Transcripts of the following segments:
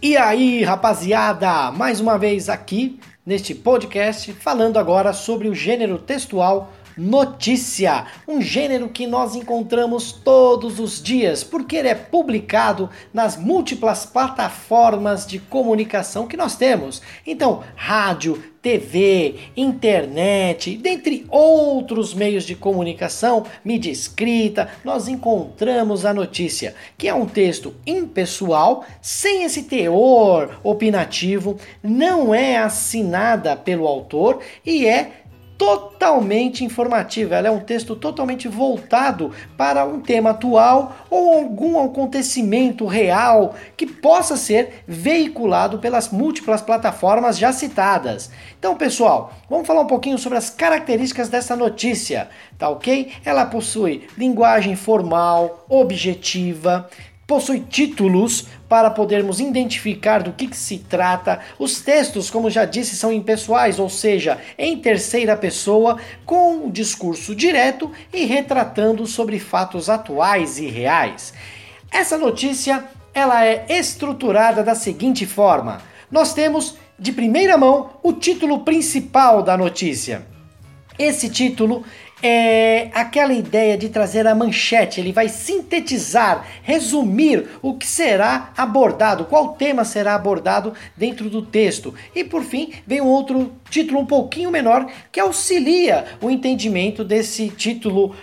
E aí, rapaziada, mais uma vez aqui neste podcast falando agora sobre o gênero textual notícia, um gênero que nós encontramos todos os dias, porque ele é publicado nas múltiplas plataformas de comunicação que nós temos. Então, rádio, TV, internet, dentre outros meios de comunicação, mídia escrita, nós encontramos a notícia, que é um texto impessoal, sem esse teor opinativo, não é assinada pelo autor e é totalmente informativa. Ela é um texto totalmente voltado para um tema atual ou algum acontecimento real que possa ser veiculado pelas múltiplas plataformas já citadas. Então, pessoal, vamos falar um pouquinho sobre as características dessa notícia, tá ok? Ela possui linguagem formal, objetiva, possui títulos para podermos identificar do que, que, se trata. Os textos, como já disse, são impessoais, ou seja, em terceira pessoa, com um discurso direto e retratando sobre fatos atuais e reais. Essa notícia ela é estruturada da seguinte forma: nós temos de primeira mão o título principal da notícia. Esse título é aquela ideia de trazer a manchete, ele vai sintetizar, resumir o que será abordado, qual tema será abordado dentro do texto. E por fim, vem um outro título um pouquinho menor que auxilia o entendimento desse título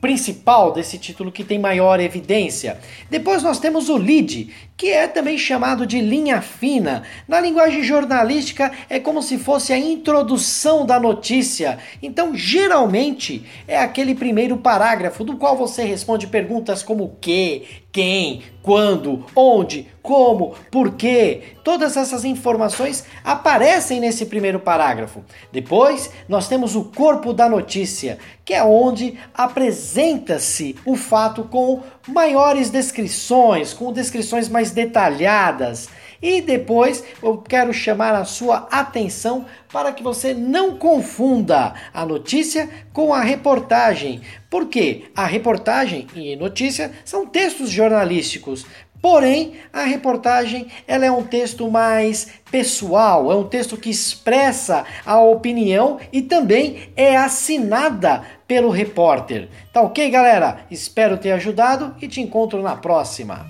principal, desse título que tem maior evidência. Depois nós temos o lead, que é também chamado de linha fina. Na linguagem jornalística é como se fosse a introdução da notícia. Então, geralmente é aquele primeiro parágrafo do qual você responde perguntas como que, quem, quando, onde, como, por quê. Todas essas informações aparecem nesse primeiro parágrafo. Depois, nós temos o corpo da notícia, que é onde apresenta-se o fato com maiores descrições, com descrições mais detalhadas. E depois eu quero chamar a sua atenção para que você não confunda a notícia com a reportagem. Porque a reportagem e notícia são textos jornalísticos. Porém, a reportagem ela é um texto mais pessoal, é um texto que expressa a opinião e também é assinada pelo repórter. Tá ok, galera? Espero ter ajudado e te encontro na próxima.